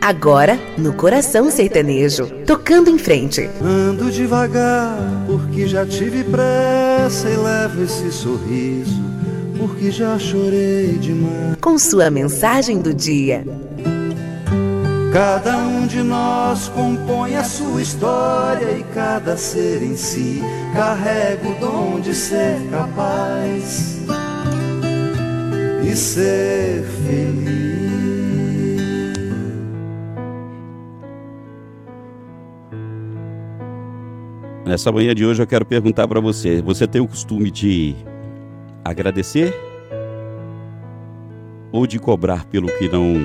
Agora, no Coração Sertanejo, tocando em frente. Ando devagar, porque já tive pressa e levo esse sorriso, porque já chorei demais. Com sua mensagem do dia. Cada um de nós compõe a sua história e cada ser em si carrega o dom de ser capaz e ser feliz. Nessa manhã de hoje eu quero perguntar para você: você tem o costume de agradecer ou de cobrar pelo que não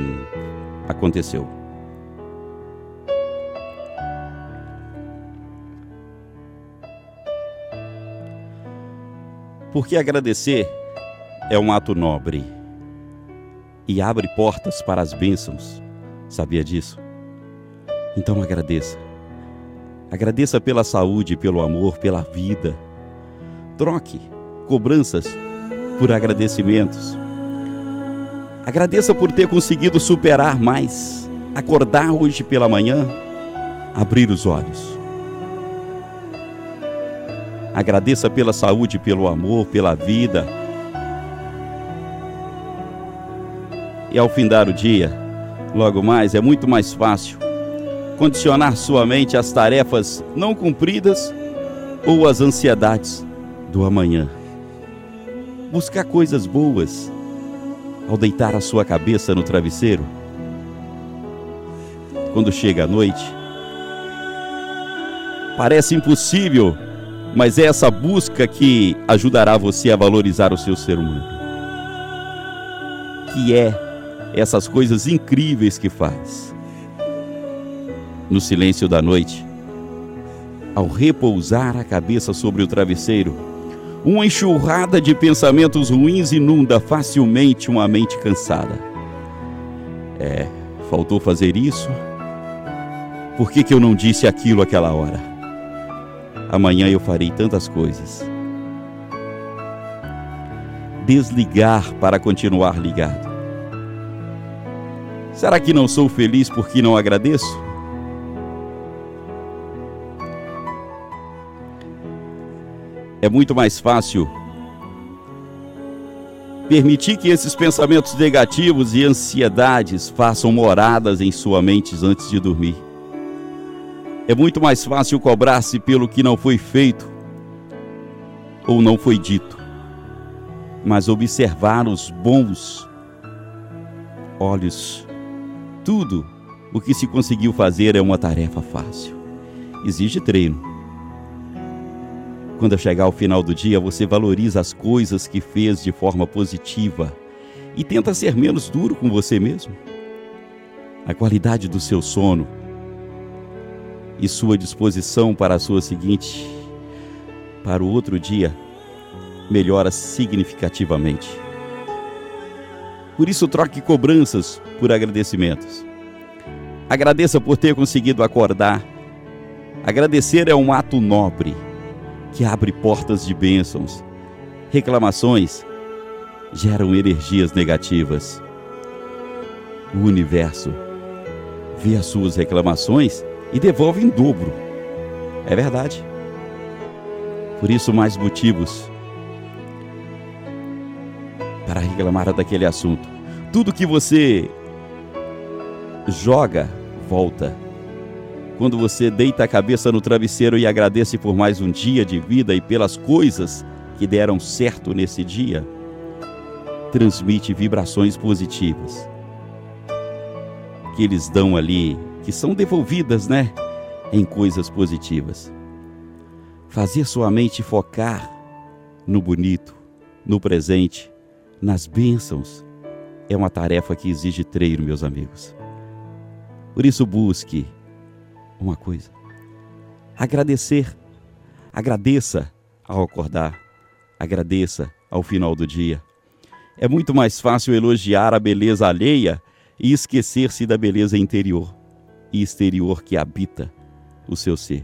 aconteceu? Porque agradecer é um ato nobre e abre portas para as bênçãos. Sabia disso? Então agradeça. Agradeça pela saúde, pelo amor, pela vida. Troque cobranças por agradecimentos. Agradeça por ter conseguido superar mais, acordar hoje pela manhã, abrir os olhos. Agradeça pela saúde, pelo amor, pela vida. E ao findar o dia, logo mais, é muito mais fácil condicionar sua mente às tarefas não cumpridas ou às ansiedades do amanhã. Buscar coisas boas ao deitar a sua cabeça no travesseiro. Quando chega a noite, parece impossível, mas é essa busca que ajudará você a valorizar o seu ser humano. Que é essas coisas incríveis que faz no silêncio da noite. Ao repousar a cabeça sobre o travesseiro, uma enxurrada de pensamentos ruins inunda facilmente uma mente cansada. É, faltou fazer isso? Por que, que eu não disse aquilo aquela hora? Amanhã eu farei tantas coisas. Desligar para continuar ligado. Será que não sou feliz porque não agradeço? É muito mais fácil permitir que esses pensamentos negativos e ansiedades façam moradas em sua mente antes de dormir. É muito mais fácil cobrar-se pelo que não foi feito ou não foi dito, mas observar os bons olhos. Tudo o que se conseguiu fazer é uma tarefa fácil. Exige treino quando chegar ao final do dia, você valoriza as coisas que fez de forma positiva e tenta ser menos duro com você mesmo. A qualidade do seu sono e sua disposição para a sua seguinte, para o outro dia, melhora significativamente. Por isso, troque cobranças por agradecimentos. Agradeça por ter conseguido acordar. Agradecer é um ato nobre que abre portas de bênçãos. Reclamações geram energias negativas. O universo vê as suas reclamações e devolve em dobro. É verdade. Por isso, mais motivos para reclamar daquele assunto. Tudo que você joga, volta quando você deita a cabeça no travesseiro e agradece por mais um dia de vida e pelas coisas que deram certo nesse dia, transmite vibrações positivas que eles dão ali, que são devolvidas, né, em coisas positivas. Fazer sua mente focar no bonito, no presente, nas bênçãos, é uma tarefa que exige treino, meus amigos. Por isso, busque uma coisa: agradecer. Agradeça ao acordar, agradeça ao final do dia. É muito mais fácil elogiar a beleza alheia e esquecer-se da beleza interior e exterior que habita o seu ser.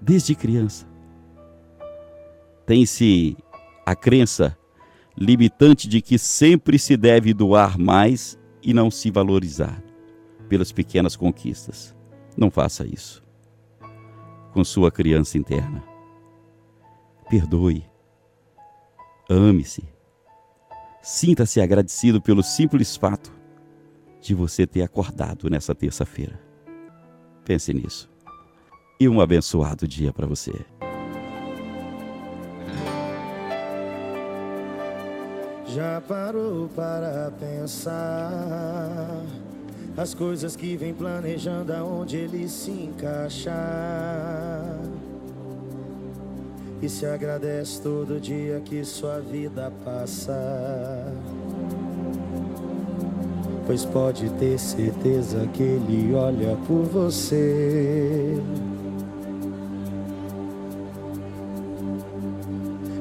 Desde criança, tem-se a crença limitante de que sempre se deve doar mais e não se valorizar pelas pequenas conquistas. Não faça isso com sua criança interna. Perdoe. Ame-se. Sinta-se agradecido pelo simples fato de você ter acordado nessa terça-feira. Pense nisso. E um abençoado dia para você. Já parou para pensar as coisas que vem planejando aonde ele se encaixar? E se agradece todo dia que sua vida passa. Pois pode ter certeza que ele olha por você.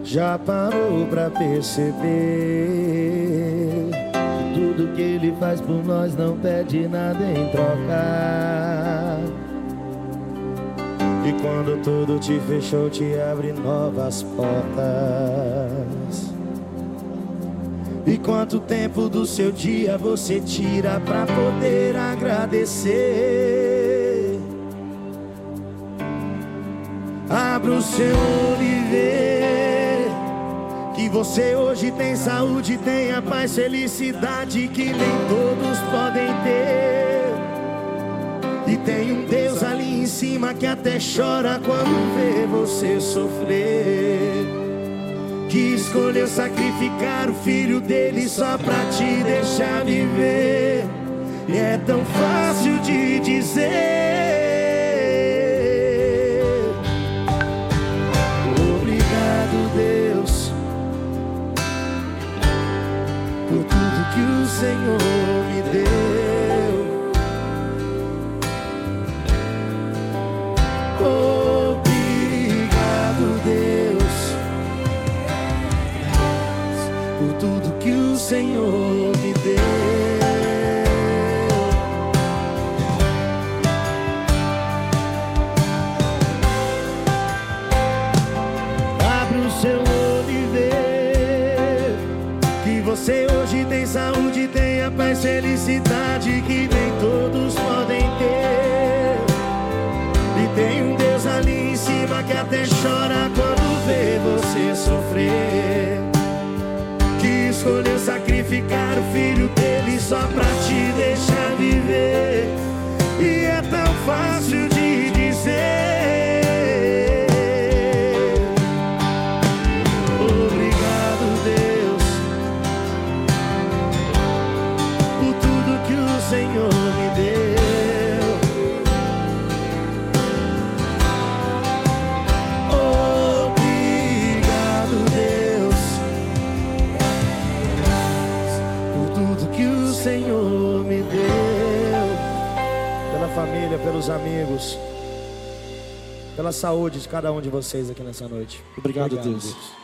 Já parou pra perceber tudo que ele faz por nós não pede nada em troca. E quando tudo te fechou, te abre novas portas. E quanto tempo do seu dia você tira pra poder agradecer? Abra o seu que você hoje tem saúde, tem a paz, felicidade que nem todos podem ter. E tem um Deus ali em cima que até chora quando vê você sofrer. Que escolheu sacrificar o filho dele só pra te deixar viver. E é tão fácil de dizer. Senhor me deu. Seu olho e vê que você hoje tem saúde, tem a paz, felicidade que nem todos podem ter. E tem um Deus ali em cima que até chora quando vê você sofrer. Escolheu sacrificar o filho dele só pra te deixar viver. E é tão fácil pelos amigos, pela saúde de cada um de vocês aqui nessa noite. Obrigado, Obrigado, Deus. Deus.